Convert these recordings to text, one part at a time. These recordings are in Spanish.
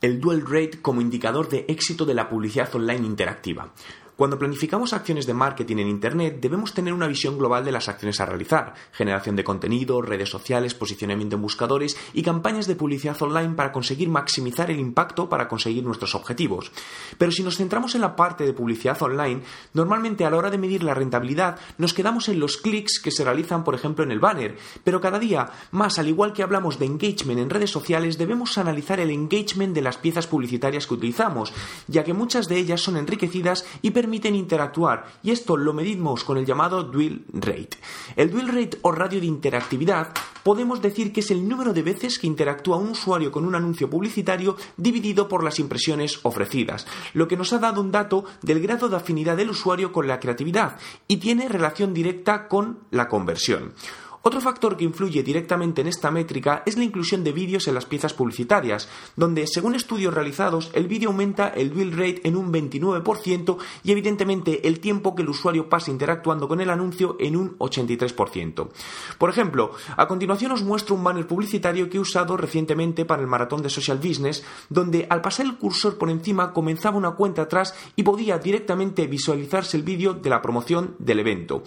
el dual rate como indicador de éxito de la publicidad online interactiva. Cuando planificamos acciones de marketing en Internet, debemos tener una visión global de las acciones a realizar, generación de contenido, redes sociales, posicionamiento en buscadores y campañas de publicidad online para conseguir maximizar el impacto para conseguir nuestros objetivos. Pero si nos centramos en la parte de publicidad online, normalmente a la hora de medir la rentabilidad nos quedamos en los clics que se realizan, por ejemplo, en el banner, pero cada día más, al igual que hablamos de engagement en redes sociales, debemos analizar el engagement de las piezas publicitarias que utilizamos, ya que muchas de ellas son enriquecidas y permiten permiten interactuar y esto lo medimos con el llamado dwell rate. El dwell rate o radio de interactividad podemos decir que es el número de veces que interactúa un usuario con un anuncio publicitario dividido por las impresiones ofrecidas, lo que nos ha dado un dato del grado de afinidad del usuario con la creatividad y tiene relación directa con la conversión. Otro factor que influye directamente en esta métrica es la inclusión de vídeos en las piezas publicitarias, donde, según estudios realizados, el vídeo aumenta el dwell rate en un 29% y, evidentemente, el tiempo que el usuario pasa interactuando con el anuncio en un 83%. Por ejemplo, a continuación os muestro un banner publicitario que he usado recientemente para el maratón de Social Business, donde al pasar el cursor por encima comenzaba una cuenta atrás y podía directamente visualizarse el vídeo de la promoción del evento.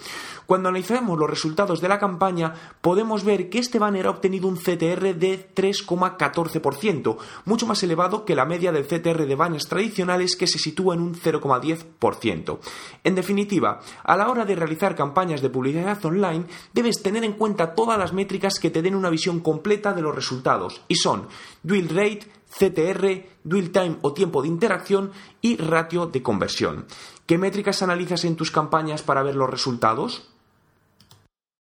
Cuando analizamos los resultados de la campaña, podemos ver que este banner ha obtenido un CTR de 3,14%, mucho más elevado que la media del CTR de banners tradicionales que se sitúa en un 0,10%. En definitiva, a la hora de realizar campañas de publicidad online, debes tener en cuenta todas las métricas que te den una visión completa de los resultados, y son dwell rate, CTR, dwell time o tiempo de interacción y ratio de conversión. ¿Qué métricas analizas en tus campañas para ver los resultados?